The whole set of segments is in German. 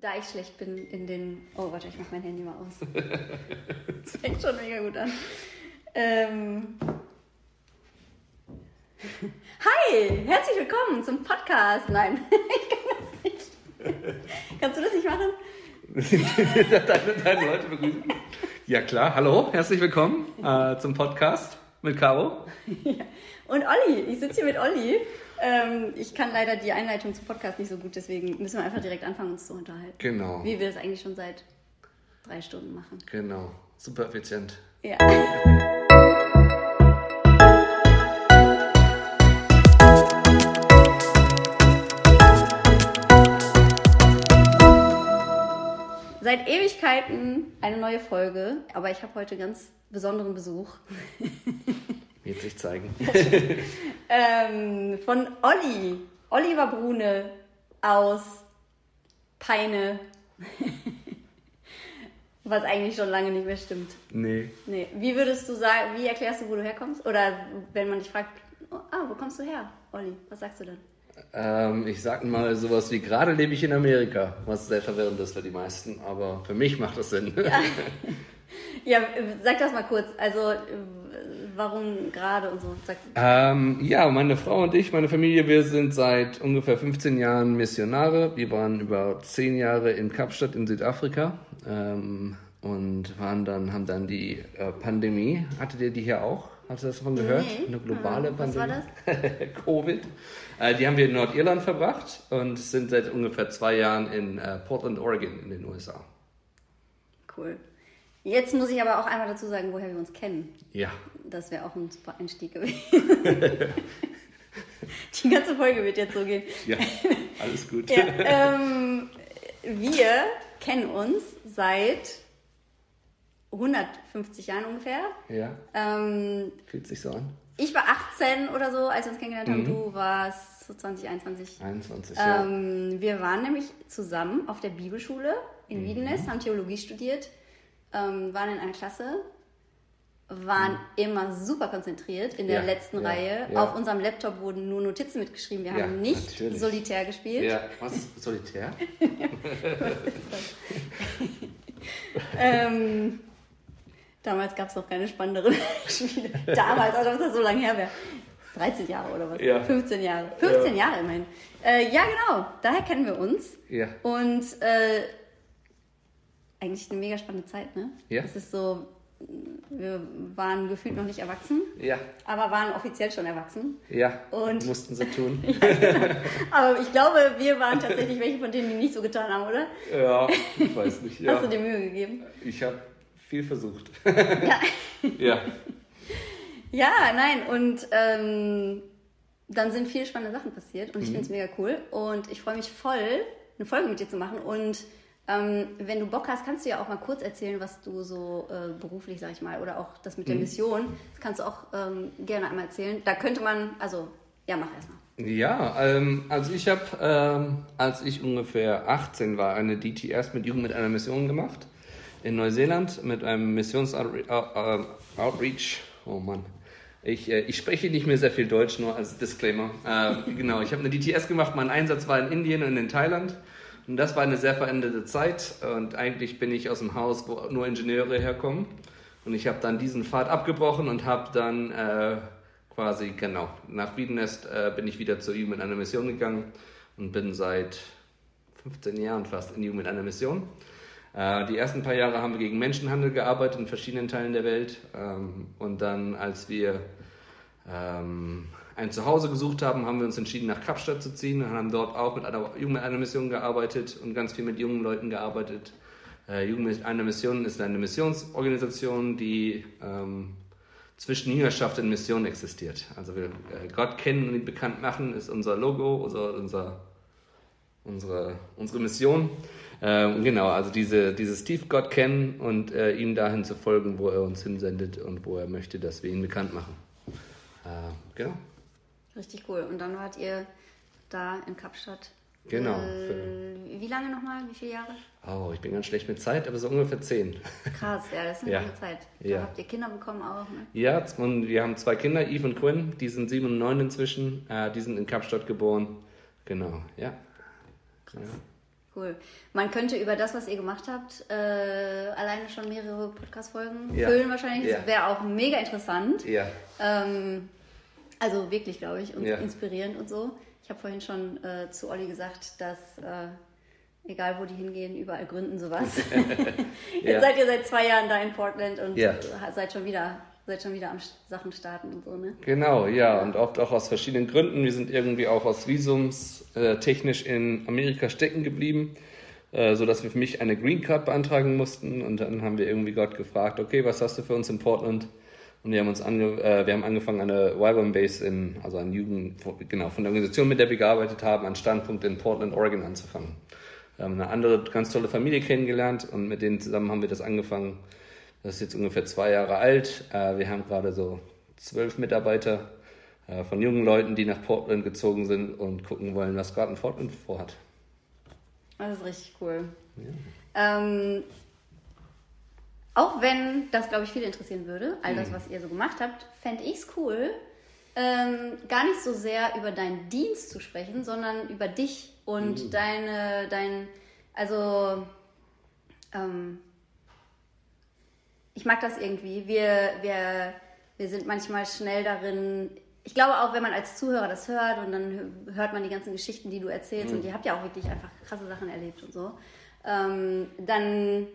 da ich schlecht bin in den. Oh, warte, ich mach mein Handy mal aus. Das fängt schon mega gut an. Ähm. Hi, herzlich willkommen zum Podcast. Nein, ich kann das nicht. Kannst du das nicht machen? deine, deine Leute begrüßen. Ja klar, hallo, herzlich willkommen äh, zum Podcast mit Caro. Ja. Und Olli, ich sitze hier mit Olli. Ähm, ich kann leider die Einleitung zum Podcast nicht so gut, deswegen müssen wir einfach direkt anfangen, uns zu unterhalten. Genau, Wie wir das eigentlich schon seit drei Stunden machen. genau, super effizient. Ja. Seit Ewigkeiten eine neue Folge, aber ich habe heute ganz besonderen Besuch Wird sich zeigen. ähm, von Olli, Oliver Brune aus Peine. Was eigentlich schon lange nicht mehr stimmt. Nee. Nee. Wie würdest du sagen, wie erklärst du, wo du herkommst? Oder wenn man dich fragt, oh, ah, wo kommst du her, Olli? Was sagst du dann? Ähm, ich sag mal sowas wie, gerade lebe ich in Amerika, was sehr verwirrend ist für die meisten, aber für mich macht das Sinn. Ja, äh, sag das mal kurz. Also, warum gerade und so? Ähm, ja, meine Frau und ich, meine Familie, wir sind seit ungefähr 15 Jahren Missionare. Wir waren über 10 Jahre in Kapstadt in Südafrika ähm, und waren dann, haben dann die äh, Pandemie. Hattet ihr die hier auch? Hast du das davon gehört? Nee. Eine globale Was war Pandemie. Covid. Äh, die haben wir in Nordirland verbracht und sind seit ungefähr zwei Jahren in äh, Portland, Oregon in den USA. cool. Jetzt muss ich aber auch einmal dazu sagen, woher wir uns kennen. Ja. Das wäre auch ein super Einstieg gewesen. Die ganze Folge wird jetzt so gehen. Ja, alles gut. Ja, ähm, wir kennen uns seit 150 Jahren ungefähr. ja, Ähm, fühlt sich so an. ich war 18 oder so, als wir uns kennengelernt haben. Mhm. Du warst so 20, 21. 21 Jahre. Ähm, wir waren nämlich zusammen auf der Bibelschule in Mhm. Wiedenest, haben Theologie studiert, ähm, waren in einer Klasse, waren immer super konzentriert in der Mhm. Ja, letzten ja, Reihe. ja. Auf unserem Laptop wurden nur Notizen mitgeschrieben. Wir Ja, haben nicht natürlich. solitär gespielt. Ja, was? Solitär? Ähm, damals gab es noch keine spannenderen Spiele. Damals, also das ist so lange her wäre. 13 Jahre oder was? Ja. 15 Jahre. 15 Jahre immerhin. Äh, ja, genau. Daher kennen wir uns. Ja. Und äh, eigentlich eine mega spannende Zeit, ne? Ja. Es ist so, wir waren gefühlt noch nicht erwachsen, Ja, aber waren offiziell schon erwachsen. ja. Und- mussten sie tun. Aber ich glaube, wir waren tatsächlich welche von denen, die nicht so getan haben, oder? Ja, ich weiß nicht. Ja. Hast du dir Mühe gegeben? Ich habe viel versucht. Ja. ja. Ja, nein, und ähm, dann sind viele spannende Sachen passiert und ich finde es mega cool und ich freue mich voll, eine Folge mit dir zu machen und ähm, wenn du Bock hast, kannst du ja auch mal kurz erzählen, was du so äh, beruflich, sag ich mal, oder auch das mit der Mission, das kannst du auch ähm, gerne einmal erzählen. Da könnte man, also, ja, mach erstmal. Ja, ähm, also ich habe, ähm, als ich ungefähr 18 war, eine DTS mit Jugend mit einer Mission gemacht in Neuseeland mit einem Missions-Outreach. Oh Mann. Ich, äh, ich spreche nicht mehr sehr viel Deutsch, nur als Disclaimer. Äh, genau, ich habe eine DTS gemacht. Mein Einsatz war in Indien und in Thailand. Und das war eine sehr veränderte Zeit. Und eigentlich bin ich aus dem Haus, wo nur Ingenieure herkommen. Und ich habe dann diesen Pfad abgebrochen und habe dann äh, quasi, genau, nach Wiedenest äh, bin ich wieder zur Jugend mit einer Mission gegangen und bin seit 15 Jahren fast in Jugend mit einer Mission. Äh, die ersten paar Jahre haben wir gegen Menschenhandel gearbeitet in verschiedenen Teilen der Welt. Ähm, und dann, als wir ähm, ein Zuhause gesucht haben, haben wir uns entschieden, nach Kapstadt zu ziehen und haben dort auch mit einer Jugend mit einer Mission gearbeitet und ganz viel mit jungen Leuten gearbeitet. Äh, Jugend mit einer Mission ist eine Missionsorganisation, die ähm, zwischen Jüngerschaft und Mission existiert. Also wir äh, Gott kennen und ihn bekannt machen ist unser Logo, unser, unser, unsere, unsere Mission. Ähm, genau, also diese, dieses tief Gott kennen und äh, ihm dahin zu folgen, wo er uns hinsendet und wo er möchte, dass wir ihn bekannt machen. Äh, genau. Richtig cool. Und dann wart ihr da in Kapstadt. Genau. Äh, wie lange nochmal? Wie viele Jahre? Oh, ich bin ganz schlecht mit Zeit, aber so ungefähr zehn. Krass, ja, das ist eine Ja. lange Zeit. Da Ja. habt ihr Kinder bekommen auch, ne? Ja, und wir haben zwei Kinder, Eve und Quinn, die sind sieben und neun inzwischen. Äh, die sind in Kapstadt geboren. Genau, ja. ja. Cool. Man könnte über das, was ihr gemacht habt, äh, alleine schon mehrere Podcast-Folgen Ja. füllen wahrscheinlich. Ja. Das wäre auch mega interessant. Ja. Ähm, also wirklich, glaube ich, und Ja. inspirierend und so. Ich habe vorhin schon äh, zu Olli gesagt, dass äh, egal wo die hingehen, überall gründen sowas. Jetzt seid ihr seit zwei Jahren da in Portland und seid schon wieder seid schon wieder am Sachen starten und so, ne? Genau, ja, und oft auch aus verschiedenen Gründen. Wir sind irgendwie auch aus Visums äh, technisch in Amerika stecken geblieben, äh, sodass wir für mich eine Green Card beantragen mussten. Und dann haben wir irgendwie Gott gefragt, okay, was hast du für uns in Portland? Und wir haben uns ange äh, wir haben angefangen, eine Wyvern Base in, also eine Jugend, genau, von der Organisation, mit der wir gearbeitet haben, an Standpunkt in Portland, Oregon anzufangen. Wir haben eine andere ganz tolle Familie kennengelernt und mit denen zusammen haben wir das angefangen. Das ist jetzt ungefähr zwei Jahre alt. Äh, Wir haben gerade so zwölf Mitarbeiter äh, von jungen Leuten, die nach Portland gezogen sind und gucken wollen, was gerade in Portland vorhat. Das ist richtig cool. Ähm, auch wenn das, glaube ich, viele interessieren würde, all das, was ihr so gemacht habt, fände ich es cool, ähm, gar nicht so sehr über deinen Dienst zu sprechen, sondern über dich und deine, dein, also, ähm, ich mag das irgendwie. Wir, wir, wir sind manchmal schnell darin. Ich glaube auch, wenn man als Zuhörer das hört und dann hört man die ganzen Geschichten, die du erzählst, und ihr habt ja auch wirklich einfach krasse Sachen erlebt und so, ähm, dann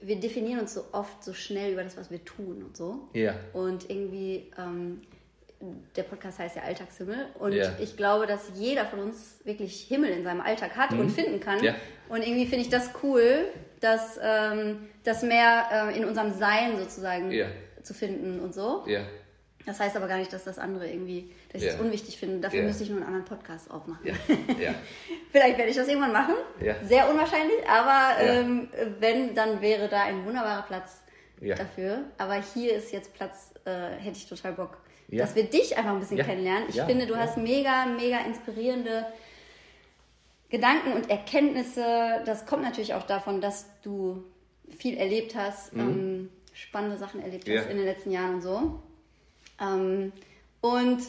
wir definieren uns so oft so schnell über das, was wir tun und so. Ja. Und irgendwie, ähm, der Podcast heißt ja Alltagshimmel. Und Ja. ich glaube, dass jeder von uns wirklich Himmel in seinem Alltag hat und finden kann. Mhm. Ja. Und irgendwie finde ich das cool, dass ähm, das mehr äh, in unserem Sein sozusagen Ja. zu finden und so. Ja, Das heißt aber gar nicht, dass das andere irgendwie, dass ich Ja. das unwichtig finde. Dafür müsste ich nur einen anderen Podcast aufmachen. Vielleicht werde ich das irgendwann machen. Sehr unwahrscheinlich, aber ähm, wenn, dann wäre da ein wunderbarer Platz dafür. Aber hier ist jetzt Platz, äh, hätte ich total Bock, dass wir dich einfach ein bisschen kennenlernen. Ich finde, du hast mega, mega inspirierende Gedanken und Erkenntnisse. Das kommt natürlich auch davon, dass du viel erlebt hast, ähm, spannende Sachen erlebt Mhm. Ja. hast in den letzten Jahren und so. Ähm, und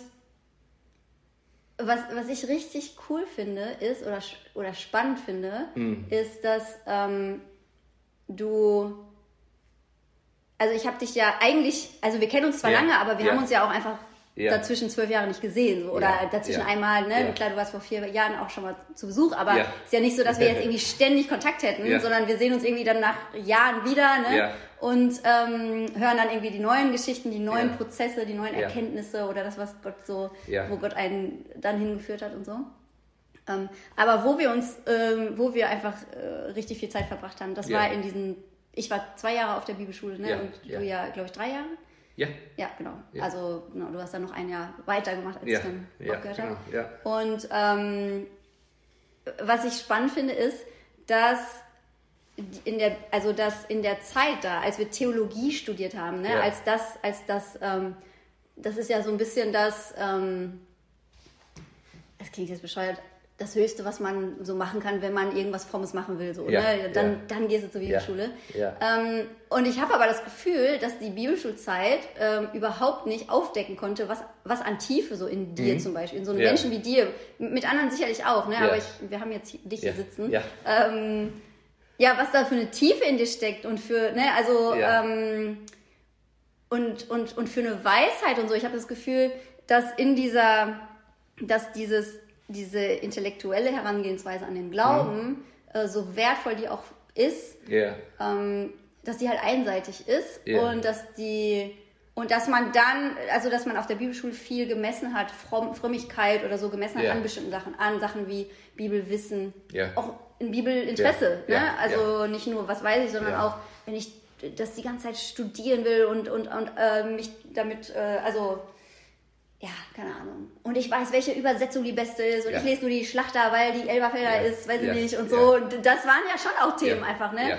was, was ich richtig cool finde, ist, oder, oder spannend finde, Mhm. ist, dass ähm, du. Also ich habe dich ja eigentlich, also wir kennen uns zwar Ja. lange, aber wir Ja. haben uns ja auch einfach Ja. dazwischen zwölf Jahre nicht gesehen. So. Oder Ja. dazwischen Ja. einmal, ne? Klar, du warst vor vier Jahren auch schon mal zu Besuch, aber Ja. ist ja nicht so, dass wir jetzt irgendwie ständig Kontakt hätten, sondern wir sehen uns irgendwie dann nach Jahren wieder, ne? Und ähm, hören dann irgendwie die neuen Geschichten, die neuen. Prozesse, die neuen. Erkenntnisse oder das, was Gott so, Ja. wo Gott einen dann hingeführt hat und so. Ähm, aber wo wir uns, ähm, wo wir einfach äh, richtig viel Zeit verbracht haben, das war in diesen, ich war zwei Jahre auf der Bibelschule, ne? Und du ja, glaube ich, drei Jahre. Ja, Ja, genau. Ja. Also genau, du hast dann noch ein Jahr weitergemacht, als ja, ich dann ja, aufgehört genau, habe. ja. Und ähm, was ich spannend finde, ist, dass in der, also dass in der Zeit da, als wir Theologie studiert haben, ne, als das, als das, ähm, das ist ja so ein bisschen das, ähm, das klingt jetzt bescheuert, das Höchste, was man so machen kann, wenn man irgendwas Frommes machen will. So, Ja, ne? dann, ja. dann gehst du zur Bibelschule. Ja. Ähm, und ich habe aber das Gefühl, dass die Bibelschulzeit ähm, überhaupt nicht aufdecken konnte, was, was an Tiefe so in dir zum Beispiel, in so einem Mhm. Menschen wie dir, mit anderen sicherlich auch, ne? Aber ich, wir haben jetzt dich hier sitzen. Ja. Ähm, ja, was da für eine Tiefe in dir steckt und für, ne, also ähm, und, und, und für eine Weisheit und so. Ich habe das Gefühl, dass in dieser, dass dieses, diese intellektuelle Herangehensweise an den Glauben, äh, so wertvoll die auch ist, Ja, ähm, dass die halt einseitig ist Ja. und dass die und dass man dann, also dass man auf der Bibelschule viel gemessen hat, Fromm, Frömmigkeit oder so gemessen hat Ja. an bestimmten Sachen, an Sachen wie Bibelwissen, auch in Bibelinteresse, ne? Also nicht nur, was weiß ich, sondern auch, wenn ich das die ganze Zeit studieren will und, und, und äh, mich damit, äh, also ja, keine Ahnung. Und ich weiß, welche Übersetzung die beste ist. Und Ja. ich lese nur die Schlachter, weil die Elberfelder Ja. ist, weiß ich Ja. nicht. Und Ja. so. Das waren ja schon auch Themen Ja. einfach, ne? Ja.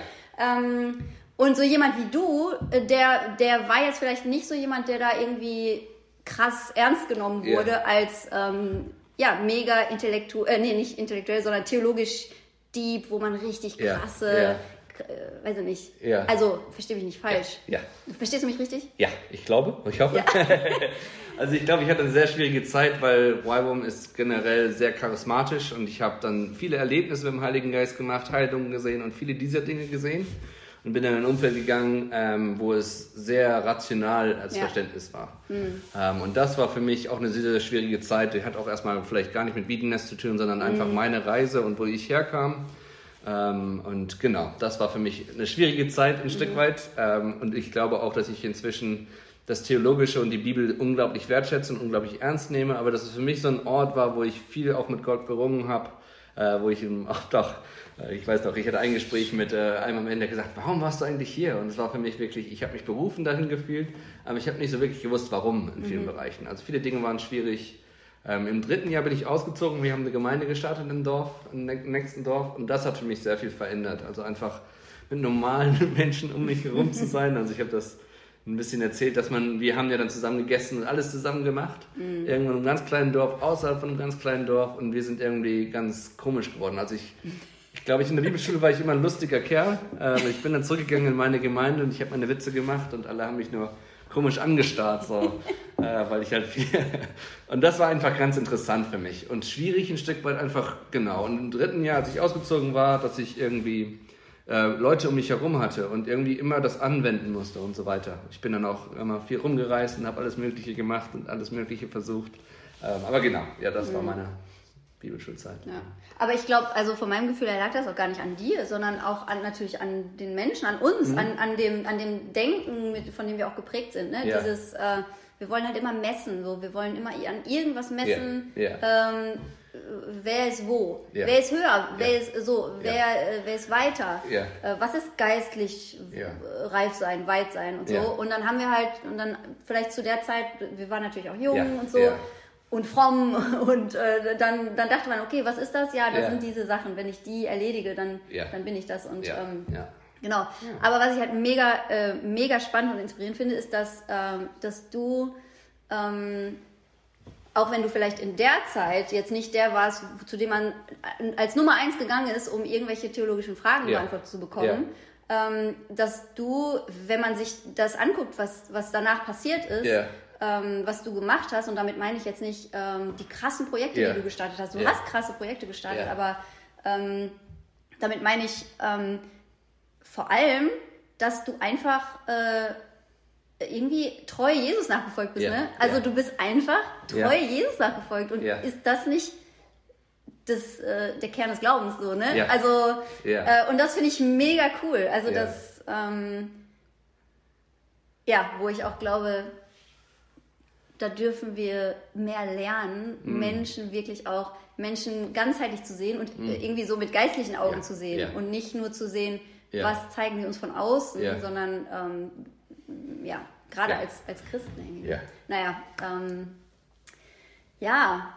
Ähm, und so jemand wie du, äh, der, der war jetzt vielleicht nicht so jemand, der da irgendwie krass ernst genommen Ja. wurde als ähm, ja, mega intellektuell, äh, nee, nicht intellektuell, sondern theologisch deep, wo man richtig Ja. krasse, Ja. äh, weiß ich nicht. Ja. Also, verstehe mich nicht falsch. Ja. Verstehst du mich richtig? Ja, ich glaube, ich hoffe. also ich glaube, ich hatte eine sehr schwierige Zeit, weil Wyvum ist generell sehr charismatisch und ich habe dann viele Erlebnisse mit dem Heiligen Geist gemacht, Heilungen gesehen und viele dieser Dinge gesehen und bin in ein Umfeld gegangen, ähm, wo es sehr rational als Ja. Verständnis war. Ähm, und das war für mich auch eine sehr, sehr schwierige Zeit. Die hat auch erstmal vielleicht gar nicht mit Wiedenest zu tun, sondern einfach meine Reise und wo ich herkam. Ähm, und genau, das war für mich eine schwierige Zeit ein Stück weit. Ähm, und ich glaube auch, dass ich inzwischen das Theologische und die Bibel unglaublich wertschätze und unglaublich ernst nehme, aber dass es für mich so ein Ort war, wo ich viel auch mit Gott gerungen habe, äh, wo ich ihm auch doch, äh, ich weiß noch, ich hatte ein Gespräch mit äh, einem am Ende gesagt, warum warst du eigentlich hier? Und es war für mich wirklich, ich habe mich berufen dahin gefühlt, aber ich habe nicht so wirklich gewusst, warum in vielen Bereichen. Also viele Dinge waren schwierig. Ähm, Im dritten Jahr bin ich ausgezogen, wir haben eine Gemeinde gestartet im Dorf, im nächsten Dorf und das hat für mich sehr viel verändert. Also einfach mit normalen Menschen um mich herum zu sein. Also ich habe das ein bisschen erzählt, dass man, wir haben ja dann zusammen gegessen und alles zusammen gemacht. Irgendwo in einem ganz kleinen Dorf, außerhalb von einem ganz kleinen Dorf und wir sind irgendwie ganz komisch geworden. Also ich, ich glaube, ich in der Bibelschule war ich immer ein lustiger Kerl. Äh, ich bin dann zurückgegangen in meine Gemeinde und ich habe meine Witze gemacht und alle haben mich nur komisch angestarrt, so, äh, weil ich halt viel. Und das war einfach ganz interessant für mich und schwierig ein Stück weit einfach, genau. Und im dritten Jahr, als ich ausgezogen war, dass ich irgendwie äh, Leute um mich herum hatte und irgendwie immer das anwenden musste und so weiter. Ich bin dann auch immer viel rumgereist und habe alles Mögliche gemacht und alles Mögliche versucht. Ähm, aber genau, ja, das war meine Bibelschulzeit. Ja. Aber ich glaube, also von meinem Gefühl her lag das auch gar nicht an dir, sondern auch an, natürlich an den Menschen, an uns, Mhm. an, an, dem, an dem Denken, mit, von dem wir auch geprägt sind. Ne? Ja. Dieses, äh, wir wollen halt immer messen, so. wir wollen immer an irgendwas messen. Ja, Ähm, wer ist wo? Ja. Wer ist höher? Wer Ja. ist so? Wer, äh, wer ist weiter? Ja. Äh, was ist geistlich Ja. äh, reif sein, weit sein und so? Ja. Und dann haben wir halt, und dann vielleicht zu der Zeit, wir waren natürlich auch jung Ja, und so. ja. Und fromm und äh, dann, dann dachte man, okay, was ist das? Ja, das Ja. sind diese Sachen. Wenn ich die erledige, dann, Ja. dann bin ich das. Und Ja, ähm, ja. Genau. Aber was ich halt mega, äh, mega spannend und inspirierend finde, ist, dass, ähm, dass du, ähm, auch wenn du vielleicht in der Zeit jetzt nicht der warst, zu dem man als Nummer eins gegangen ist, um irgendwelche theologischen Fragen Ja. beantwortet zu bekommen, ähm, dass du, wenn man sich das anguckt, was, was danach passiert ist, Ja. ähm, was du gemacht hast, und damit meine ich jetzt nicht ähm, die krassen Projekte, Ja. die du gestartet hast. Du Ja. hast krasse Projekte gestartet, Ja. aber ähm, damit meine ich ähm, vor allem, dass du einfach äh, irgendwie treu Jesus nachgefolgt bist. Ja, Ne? Also ja. du bist einfach treu Ja. Jesus nachgefolgt. Und ist das nicht das, äh, der Kern des Glaubens so, ne? Also äh, und das finde ich mega cool. Also das ähm, ja, wo ich auch glaube, da dürfen wir mehr lernen, Mhm. Menschen wirklich auch Menschen ganzheitlich zu sehen und äh, irgendwie so mit geistlichen Augen zu sehen und nicht nur zu sehen, was zeigen sie uns von außen, sondern ähm, ja, gerade Ja. als, als Christen irgendwie. Ja. Naja, ähm, ja,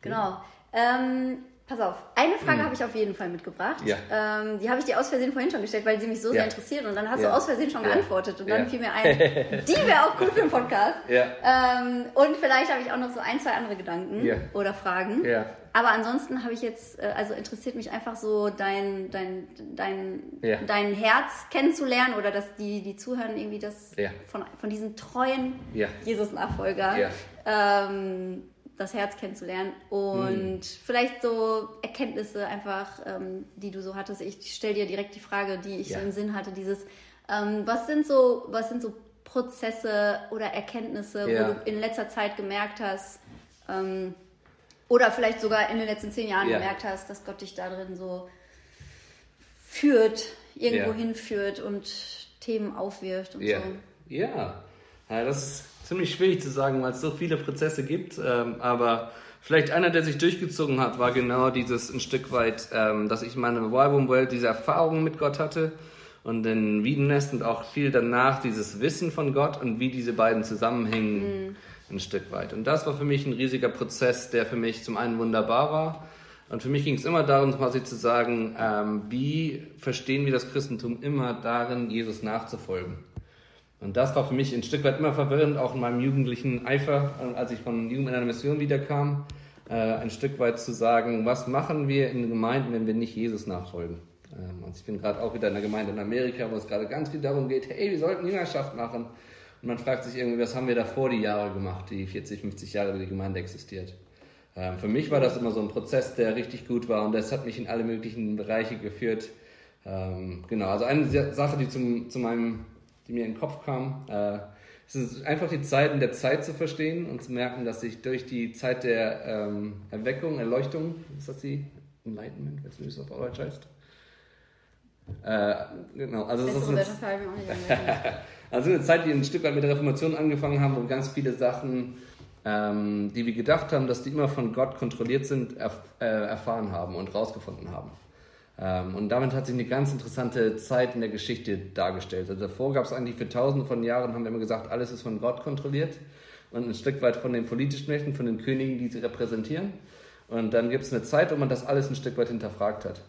genau. Ähm, pass auf, eine Frage habe ich auf jeden Fall mitgebracht. Ja. Ähm, die habe ich dir aus Versehen vorhin schon gestellt, weil sie mich so Ja. sehr interessiert und dann hast Ja. du aus Versehen schon geantwortet und dann fiel mir ein, die wäre auch cool für einen Podcast. Ähm, und vielleicht habe ich auch noch so ein, zwei andere Gedanken oder Fragen. Aber ansonsten habe ich jetzt, äh, also interessiert mich einfach so dein, dein, dein, dein Herz kennenzulernen oder dass die, die zuhören, irgendwie das von, von diesen treuen. Jesus-Nachfolger, ähm, das Herz kennenzulernen und Hm. vielleicht so Erkenntnisse einfach, ähm, die du so hattest. Ich stelle dir direkt die Frage, die ich Ja. so im Sinn hatte, dieses, ähm, was sind so, was sind so Prozesse oder Erkenntnisse, Ja. wo du in letzter Zeit gemerkt hast, ähm, oder vielleicht sogar in den letzten zehn Jahren Ja. gemerkt hast, dass Gott dich da drin so führt, irgendwo hinführt und Themen aufwirft und Ja. so. ja. Ja, das ist ziemlich schwierig zu sagen, weil es so viele Prozesse gibt. Ähm, aber vielleicht einer, der sich durchgezogen hat, war genau dieses ein Stück weit, ähm, dass ich in meiner Revival-Welt diese Erfahrungen mit Gott hatte und in Wiedenest und auch viel danach dieses Wissen von Gott und wie diese beiden zusammenhängen ein Stück weit. Und das war für mich ein riesiger Prozess, der für mich zum einen wunderbar war. Und für mich ging es immer darum, quasi zu sagen, ähm, wie verstehen wir das Christentum immer darin, Jesus nachzufolgen. Und das war für mich ein Stück weit immer verwirrend, auch in meinem jugendlichen Eifer, äh, als ich von Jugend in einer Mission wiederkam, äh, ein Stück weit zu sagen, was machen wir in Gemeinden, wenn wir nicht Jesus nachfolgen? Ähm, ich bin gerade auch wieder in einer Gemeinde in Amerika, wo es gerade ganz viel darum geht, hey, wir sollten Jüngerschaft machen. Und man fragt sich irgendwie, was haben wir davor die Jahre gemacht, die 40, 50 Jahre, die die Gemeinde existiert. Ähm, für mich war das immer so ein Prozess, der richtig gut war und das hat mich in alle möglichen Bereiche geführt. Ähm, genau, also eine Sache, die, zum, zu meinem, die mir in den Kopf kam, äh, es ist einfach die Zeiten der Zeit zu verstehen und zu merken, dass sich durch die Zeit der ähm, Erweckung, Erleuchtung, ist das die Enlightenment, weißt du, wie es auf Deutsch heißt? Äh, genau, also das ist eine, also eine Zeit, die ein Stück weit mit der Reformation angefangen haben, wo ganz viele Sachen, ähm, die wir gedacht haben, dass die immer von Gott kontrolliert sind, erf äh, erfahren haben und rausgefunden haben. Ähm, und damit hat sich eine ganz interessante Zeit in der Geschichte dargestellt. Also davor gab es eigentlich für tausende von Jahren, haben wir immer gesagt, alles ist von Gott kontrolliert und ein Stück weit von den politischen Mächten, von den Königen, die sie repräsentieren. Und dann gibt es eine Zeit, wo man das alles ein Stück weit hinterfragt hat.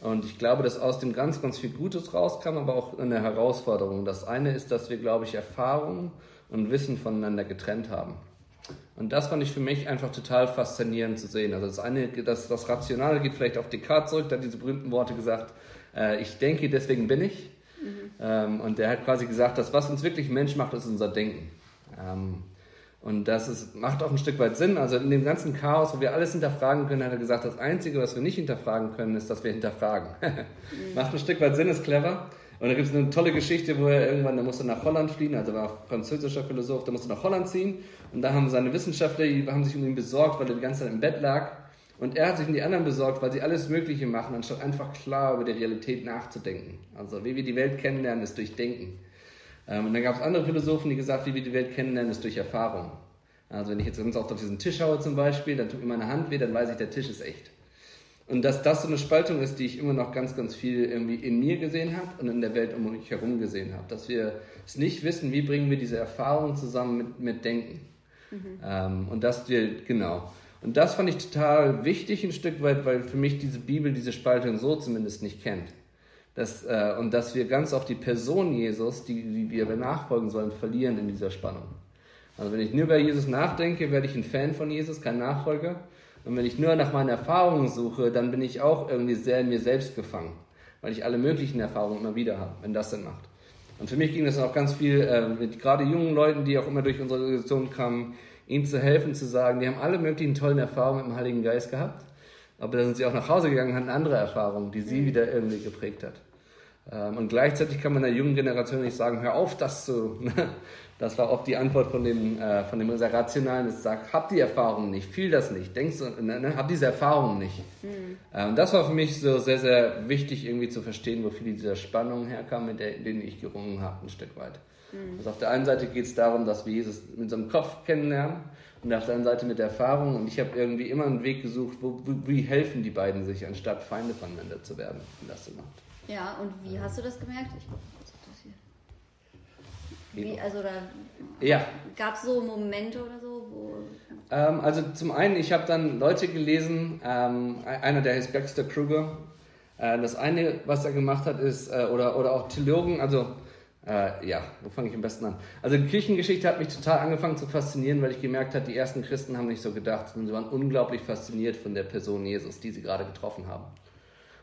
Und ich glaube, dass aus dem ganz, ganz viel Gutes rauskam, aber auch eine Herausforderung. Das eine ist, dass wir, glaube ich, Erfahrung und Wissen voneinander getrennt haben. Und das fand ich für mich einfach total faszinierend zu sehen. Also das eine, das, das Rationale geht vielleicht auf Descartes zurück, der hat diese berühmten Worte gesagt, äh, ich denke, deswegen bin ich. Mhm. Ähm, und der hat quasi gesagt, dass was uns wirklich Mensch macht, ist unser Denken. Ähm, und das ist, macht auch ein Stück weit Sinn. Also in dem ganzen Chaos, wo wir alles hinterfragen können, hat er gesagt, das Einzige, was wir nicht hinterfragen können, ist, dass wir hinterfragen. mhm. Macht ein Stück weit Sinn, ist clever. Und da gibt es eine tolle Geschichte, wo er irgendwann, der musste nach Holland fliehen, also war französischer Philosoph, der musste nach Holland ziehen. Und da haben seine Wissenschaftler, die haben sich um ihn besorgt, weil er die ganze Zeit im Bett lag. Und er hat sich um die anderen besorgt, weil sie alles Mögliche machen, anstatt einfach klar über die Realität nachzudenken. Also wie wir die Welt kennenlernen, ist durch Denken. Ähm, und dann gab es andere Philosophen, die gesagt, wie wir die Welt kennenlernen, ist durch Erfahrung. Also wenn ich jetzt ganz oft auf diesen Tisch schaue zum Beispiel, dann tut mir meine Hand weh, dann weiß ich, der Tisch ist echt. Und dass das so eine Spaltung ist, die ich immer noch ganz, ganz viel irgendwie in mir gesehen habe und in der Welt um mich herum gesehen habe. Dass wir es nicht wissen, wie bringen wir diese Erfahrung zusammen mit, mit Denken. Mhm. Ähm, und dass wir, genau. Und das fand ich total wichtig ein Stück weit, weil für mich diese Bibel diese Spaltung so zumindest nicht kennt. Das, äh, und dass wir ganz auf die Person Jesus, die, die wir nachfolgen sollen, verlieren in dieser Spannung. Also wenn ich nur über Jesus nachdenke, werde ich ein Fan von Jesus, kein Nachfolger. Und wenn ich nur nach meinen Erfahrungen suche, dann bin ich auch irgendwie sehr in mir selbst gefangen, weil ich alle möglichen Erfahrungen immer wieder habe, wenn das Sinn macht. Und für mich ging das auch ganz viel äh, mit gerade jungen Leuten, die auch immer durch unsere Organisation kamen, ihnen zu helfen, zu sagen, die haben alle möglichen tollen Erfahrungen mit dem Heiligen Geist gehabt, aber dann sind sie auch nach Hause gegangen und hatten andere Erfahrungen, die sie mhm. wieder irgendwie geprägt hat. Ähm, und gleichzeitig kann man der jungen Generation nicht sagen, hör auf, das zu. Das war oft die Antwort von dem, äh, von dem Rationalen, das sagt, hab die Erfahrung nicht, fühl das nicht, denkst du, ne, ne, hab diese Erfahrung nicht. Mhm. Und das war für mich so sehr, sehr wichtig, irgendwie zu verstehen, wo viel dieser Spannung herkam, mit der, denen ich gerungen habe, ein Stück weit. Mhm. Also auf der einen Seite geht es darum, dass wir Jesus mit unserem Kopf kennenlernen und auf der anderen Seite mit Erfahrung. Und ich habe irgendwie immer einen Weg gesucht, wo, wie helfen die beiden sich, anstatt Feinde voneinander zu werden, wenn das so macht. Ja, und wie hast du das gemerkt? Ich gucke kurz auf das hier. Wie, also da ja. gab es so Momente oder so, wo. Ähm, also zum einen, ich habe dann Leute gelesen, ähm, einer der heißt Baxter Kruger. Äh, das eine, was er gemacht hat, ist, äh, oder, oder auch Theologen, also äh, ja, wo fange ich am besten an? Also die Kirchengeschichte hat mich total angefangen zu faszinieren, weil ich gemerkt habe, die ersten Christen haben nicht so gedacht, sondern sie waren unglaublich fasziniert von der Person Jesus, die sie gerade getroffen haben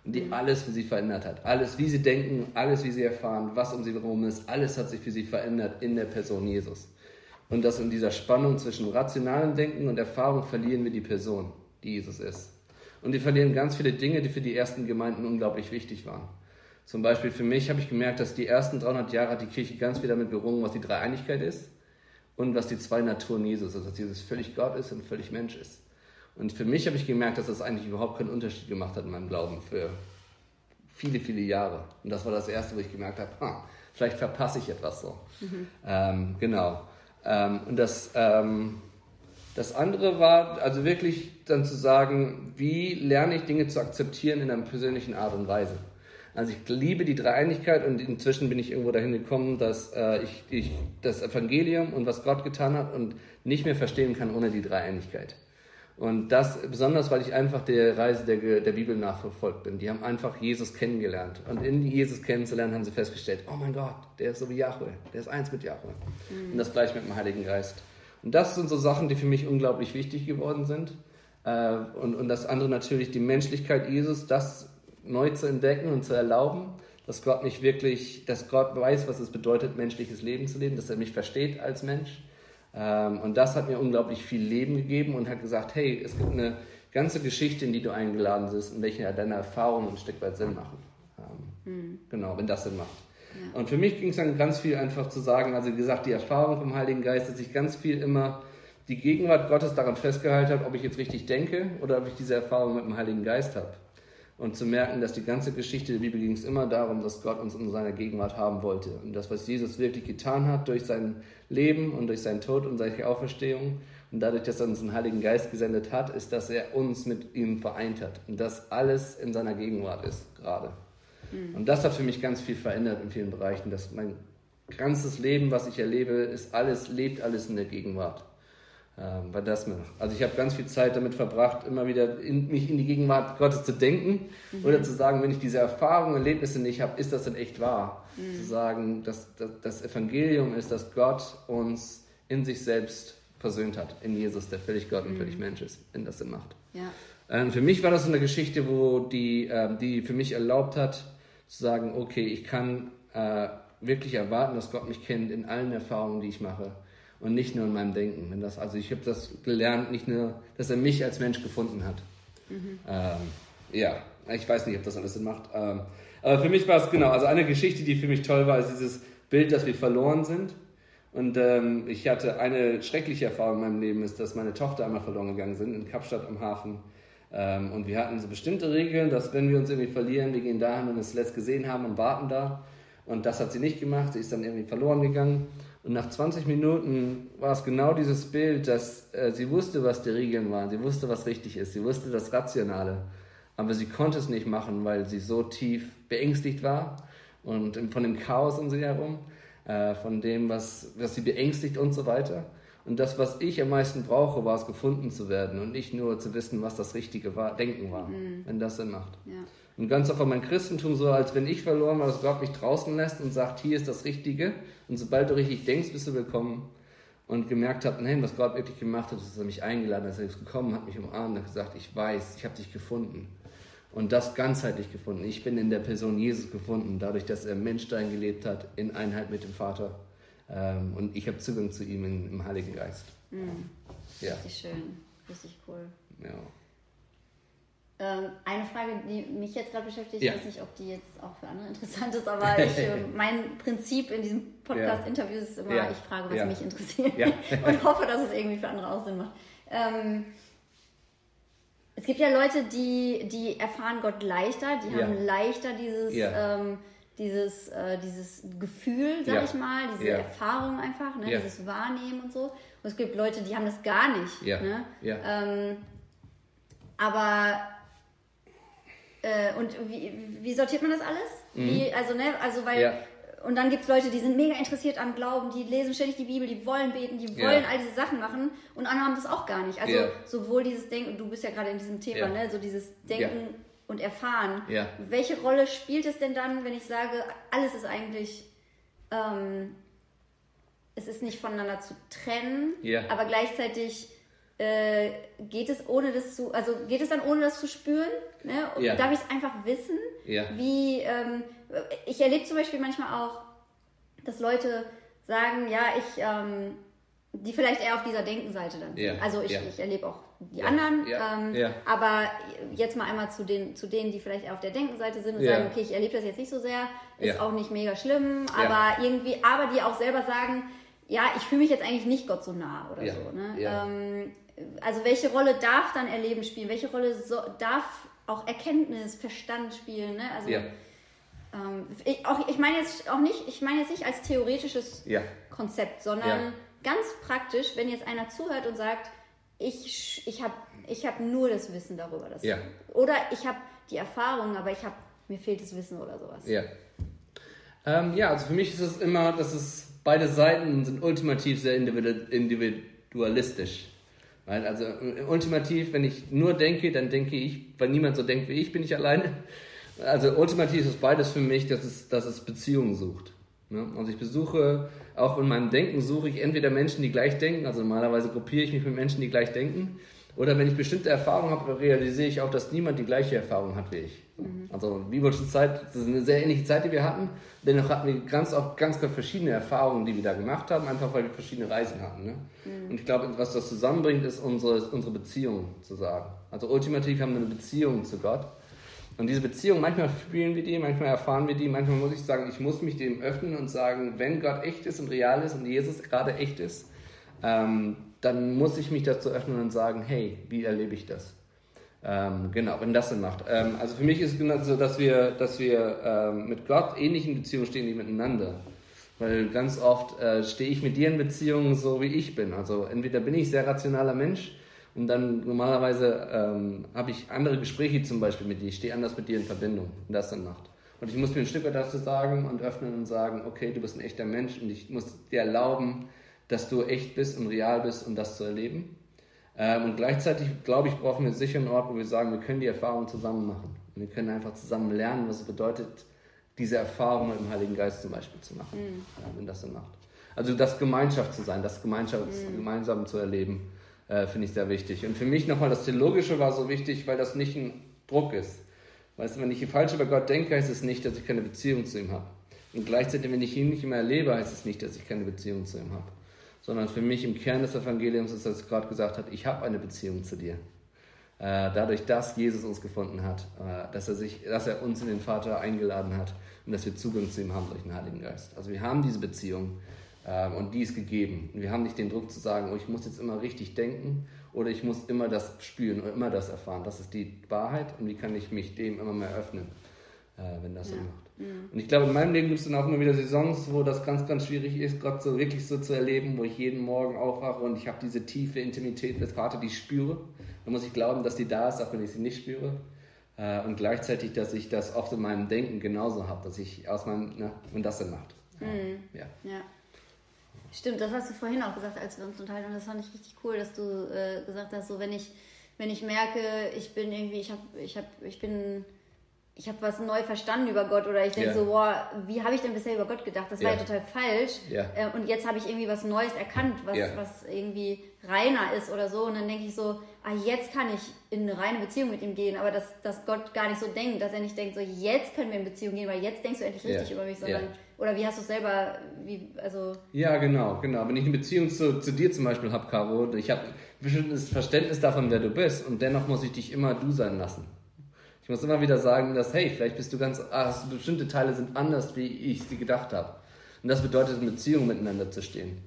die alles für sie verändert hat. Alles, wie sie denken, alles, wie sie erfahren, was um sie herum ist, alles hat sich für sie verändert in der Person Jesus. Und dass in dieser Spannung zwischen rationalem Denken und Erfahrung verlieren wir die Person, die Jesus ist. Und wir verlieren ganz viele Dinge, die für die ersten Gemeinden unglaublich wichtig waren. Zum Beispiel für mich habe ich gemerkt, dass die ersten 300 Jahre hat die Kirche ganz viel damit gerungen, was die Dreieinigkeit ist und was die zwei Naturen Jesus, also dass Jesus völlig Gott ist und völlig Mensch ist. Und für mich habe ich gemerkt, dass das eigentlich überhaupt keinen Unterschied gemacht hat in meinem Glauben für viele, viele Jahre. Und das war das Erste, wo ich gemerkt habe, ah, vielleicht verpasse ich etwas so. Mhm. Ähm, genau. Ähm, und das, ähm, das andere war also wirklich dann zu sagen, wie lerne ich Dinge zu akzeptieren in einer persönlichen Art und Weise. Also ich liebe die Dreieinigkeit und inzwischen bin ich irgendwo dahin gekommen, dass äh, ich, ich das Evangelium und was Gott getan hat und nicht mehr verstehen kann ohne die Dreieinigkeit. Und das besonders, weil ich einfach der Reise der, der Bibel nachverfolgt bin. Die haben einfach Jesus kennengelernt. Und in Jesus kennenzulernen haben sie festgestellt, oh mein Gott, der ist so wie Yahweh, der ist eins mit Yahweh. Mhm. Und das gleich mit dem Heiligen Geist. Und das sind so Sachen, die für mich unglaublich wichtig geworden sind. Äh, und, und das andere natürlich, die Menschlichkeit Jesus, das neu zu entdecken und zu erlauben, dass Gott mich wirklich, dass Gott weiß, was es bedeutet, menschliches Leben zu leben, dass er mich versteht als Mensch. Ähm, und das hat mir unglaublich viel Leben gegeben und hat gesagt, hey, es gibt eine ganze Geschichte, in die du eingeladen bist und welche deine Erfahrungen ein Stück weit Sinn machen. Mhm. Genau, wenn das Sinn macht. Ja. Und für mich ging es dann ganz viel einfach zu sagen, also wie gesagt, die Erfahrung vom Heiligen Geist, dass ich ganz viel immer die Gegenwart Gottes daran festgehalten habe, ob ich jetzt richtig denke oder ob ich diese Erfahrung mit dem Heiligen Geist habe. Und zu merken, dass die ganze Geschichte der Bibel ging es immer darum, dass Gott uns in seiner Gegenwart haben wollte. Und das, was Jesus wirklich getan hat durch sein Leben und durch seinen Tod und seine Auferstehung und dadurch, dass er uns den Heiligen Geist gesendet hat, ist, dass er uns mit ihm vereint hat. Und dass alles in seiner Gegenwart ist, gerade. Mhm. Und das hat für mich ganz viel verändert in vielen Bereichen. Dass mein ganzes Leben, was ich erlebe, ist alles, lebt alles in der Gegenwart ähm, war das mir. Also ich habe ganz viel Zeit damit verbracht, immer wieder in, mich in die Gegenwart Gottes zu denken mhm. oder zu sagen, wenn ich diese Erfahrungen, Erlebnisse nicht habe, ist das denn echt wahr? Mhm. Zu sagen, dass, dass das Evangelium ist, dass Gott uns in sich selbst versöhnt hat, in Jesus, der völlig Gott und mhm. völlig Mensch ist, wenn das Sinn macht. Ja. Ähm, für mich war das so eine Geschichte, wo die, äh, die für mich erlaubt hat, zu sagen, okay, ich kann äh, wirklich erwarten, dass Gott mich kennt in allen Erfahrungen, die ich mache und nicht nur in meinem Denken. Wenn das, also ich habe das gelernt, nicht nur, dass er mich als Mensch gefunden hat. Mhm. Ähm, ja, ich weiß nicht, ob das alles Sinn macht. Ähm, aber für mich war es genau, also eine Geschichte, die für mich toll war, ist dieses Bild, dass wir verloren sind. Und ähm, ich hatte eine schreckliche Erfahrung in meinem Leben, ist, dass meine Tochter einmal verloren gegangen sind in Kapstadt am Hafen. Ähm, und wir hatten so bestimmte Regeln, dass wenn wir uns irgendwie verlieren, wir gehen dahin, wenn wir es letzt gesehen haben und warten da. Und das hat sie nicht gemacht, sie ist dann irgendwie verloren gegangen. Und nach 20 Minuten war es genau dieses Bild, dass äh, sie wusste, was die Regeln waren, sie wusste, was richtig ist, sie wusste das Rationale, aber sie konnte es nicht machen, weil sie so tief beängstigt war und von dem Chaos um sie herum, äh, von dem, was, was sie beängstigt und so weiter. Und das, was ich am meisten brauche, war es gefunden zu werden und nicht nur zu wissen, was das richtige war, Denken war, mhm. wenn das Sinn macht. Ja. Und ganz oft war mein Christentum so, als wenn ich verloren war, dass Gott mich draußen lässt und sagt, hier ist das Richtige. Und sobald du richtig denkst, bist du willkommen. Und gemerkt habe, nein, was Gott wirklich gemacht hat, ist, dass er mich eingeladen hat, dass er ist gekommen hat, mich umarmt und gesagt, ich weiß, ich habe dich gefunden. Und das ganzheitlich gefunden. Ich bin in der Person Jesus gefunden, dadurch, dass er Menschstein gelebt hat, in Einheit mit dem Vater. Ähm, und ich habe Zugang zu ihm im Heiligen Geist. Mhm. Ja. Richtig schön, richtig cool. Ja. Ähm, eine Frage, die mich jetzt gerade beschäftigt, ja. ich weiß nicht, ob die jetzt auch für andere interessant ist, aber ich, äh, mein Prinzip in diesem Podcast-Interview ist immer, ich frage, was mich interessiert und hoffe, dass es irgendwie für andere auch Sinn macht. Ähm, es gibt ja Leute, die, die erfahren Gott leichter, die haben leichter dieses, ähm, dieses, äh, dieses Gefühl, sag ich mal, diese Erfahrung einfach, ne, dieses Wahrnehmen und so. Und es gibt Leute, die haben das gar nicht. Ne? Ähm, aber äh, und wie, wie sortiert man das alles? Mhm. Wie, also, ne, also weil. Ja. Und dann gibt es Leute, die sind mega interessiert am Glauben, die lesen ständig die Bibel, die wollen beten, die wollen ja. all diese Sachen machen und andere haben das auch gar nicht. Also ja. sowohl dieses Denken, du bist ja gerade in diesem Thema, ne, so dieses Denken und Erfahren. Welche Rolle spielt es denn dann, wenn ich sage, alles ist eigentlich, ähm, es ist nicht voneinander zu trennen, aber gleichzeitig äh, geht es ohne das zu, also geht es dann ohne das zu spüren? Ne? Ja. Darf ich es einfach wissen? Ja. Wie, ähm, ich erlebe zum Beispiel manchmal auch, dass Leute sagen, ja, ich, ähm, die vielleicht eher auf dieser Denkenseite dann sind. Ja. Also ich, ja. ich erlebe auch die anderen, ähm, aber jetzt mal einmal zu, den, zu denen, die vielleicht eher auf der Denkenseite sind und sagen, okay, ich erlebe das jetzt nicht so sehr, ist auch nicht mega schlimm, aber irgendwie, aber die auch selber sagen, ja, ich fühle mich jetzt eigentlich nicht Gott so nah oder so. Ne? Ähm, also welche Rolle darf dann Erleben spielen? Welche Rolle so, darf auch Erkenntnis, Verstand spielen? Ne? Also, ja. ähm, ich, auch, ich meine jetzt auch nicht, ich meine jetzt nicht als theoretisches ja. Konzept, sondern ja. Ganz praktisch, wenn jetzt einer zuhört und sagt, ich, ich habe ich hab nur das Wissen darüber. Dass, Oder ich habe die Erfahrung, aber ich hab, mir fehlt das Wissen oder sowas. Ja. Ähm, ja, also für mich ist es immer, dass es beide Seiten sind ultimativ sehr individualistisch. Weil also äh, ultimativ, wenn ich nur denke, dann denke ich, weil niemand so denkt wie ich, bin ich alleine. Also ultimativ ist beides für mich, dass es, dass es Beziehungen sucht. Also ich besuche, auch in meinem Denken suche ich entweder Menschen, die gleich denken, also normalerweise gruppiere ich mich mit Menschen, die gleich denken, oder wenn ich bestimmte Erfahrungen habe, realisiere ich auch, dass niemand die gleiche Erfahrung hat wie ich. Mhm. Also biblische Zeit, das ist eine sehr ähnliche Zeit, die wir hatten. Dennoch hatten wir ganz oft ganz, ganz verschiedene Erfahrungen, die wir da gemacht haben, einfach weil wir verschiedene Reisen hatten. Ne? Mhm. Und ich glaube, was das zusammenbringt, ist unsere, unsere Beziehung zu sagen. Also ultimativ haben wir eine Beziehung zu Gott. Und diese Beziehung, manchmal fühlen wir die, manchmal erfahren wir die, manchmal muss ich sagen, ich muss mich dem öffnen und sagen, wenn Gott echt ist und real ist und Jesus gerade echt ist, ähm, dann muss ich mich dazu öffnen und sagen, hey, wie erlebe ich das? Ähm, genau, wenn das Sinn macht. Ähm, also für mich ist es genau so, dass wir, dass wir ähm, mit Gott ähnlichen Beziehungen stehen wie miteinander. Weil ganz oft äh, stehe ich mit dir in Beziehungen so, wie ich bin. Also entweder bin ich sehr rationaler Mensch und dann normalerweise ähm, habe ich andere Gespräche zum Beispiel mit dir. Ich stehe anders mit dir in Verbindung, wenn das Sinn macht. Und ich muss mir ein Stück weit dazu sagen und öffnen und sagen, okay, du bist ein echter Mensch und ich muss dir erlauben, dass du echt bist und real bist, um das zu erleben. Ähm, und gleichzeitig, glaube ich, brauchen wir sicher einen Ort, wo wir sagen, wir können die Erfahrung zusammen machen. Und wir können einfach zusammen lernen, was es bedeutet, diese Erfahrung mit dem Heiligen Geist zum Beispiel zu machen, mhm. ja, wenn das Sinn macht. Also das Gemeinschaft zu sein, das Gemeinschaft, mhm. gemeinsam zu erleben, äh, finde ich sehr wichtig. Und für mich nochmal das Theologische war so wichtig, weil das nicht ein Druck ist. Weißt du, wenn ich falsch über Gott denke, heißt es nicht, dass ich keine Beziehung zu ihm habe. Und gleichzeitig, wenn ich ihn nicht mehr erlebe, heißt es nicht, dass ich keine Beziehung zu ihm habe sondern für mich im Kern des Evangeliums ist, dass Gott gesagt hat, ich habe eine Beziehung zu dir. Äh, dadurch, dass Jesus uns gefunden hat, äh, dass, er sich, dass er uns in den Vater eingeladen hat und dass wir Zugang zu ihm haben durch den Heiligen Geist. Also wir haben diese Beziehung und die ist gegeben. Und wir haben nicht den Druck zu sagen, oh, ich muss jetzt immer richtig denken oder ich muss immer das spüren oder immer das erfahren. Das ist die Wahrheit und wie kann ich mich dem immer mehr öffnen, wenn das ja. so macht. Mhm. Und ich glaube, in meinem Leben gibt es dann auch immer wieder Saisons, wo das ganz, ganz schwierig ist, Gott so wirklich so zu erleben, wo ich jeden Morgen aufwache und ich habe diese tiefe Intimität mit Vater, die ich spüre. Da muss ich glauben, dass die da ist, auch wenn ich sie nicht spüre. Äh, und gleichzeitig, dass ich das oft in meinem Denken genauso habe, dass ich aus meinem, ne, und das dann macht. Mhm. Ja. ja. Stimmt, das hast du vorhin auch gesagt, als wir uns unterhalten haben. Das fand ich richtig cool, dass du äh, gesagt hast, so wenn ich, wenn ich merke, ich bin irgendwie, ich habe, ich habe, ich bin ich habe was neu verstanden über Gott oder ich denke yeah. so, boah, wie habe ich denn bisher über Gott gedacht? Das war ja total falsch. Yeah. Äh, und jetzt habe ich irgendwie was Neues erkannt, was, yeah. was irgendwie reiner ist oder so. Und dann denke ich so, ah, jetzt kann ich in eine reine Beziehung mit ihm gehen, aber dass, dass Gott gar nicht so denkt, dass er nicht denkt, so jetzt können wir in Beziehung gehen, weil jetzt denkst du endlich richtig über mich, sondern oder wie hast du es selber, wie, also... Ja, genau, genau. Wenn ich eine Beziehung zu, zu dir zum Beispiel habe, Caro, ich habe ein bestimmtes Verständnis davon, wer du bist und dennoch muss ich dich immer du sein lassen. Ich muss immer wieder sagen, dass, hey, vielleicht bist du ganz, ah, bestimmte Teile sind anders, wie ich sie gedacht habe. Und das bedeutet, in Beziehung miteinander zu stehen.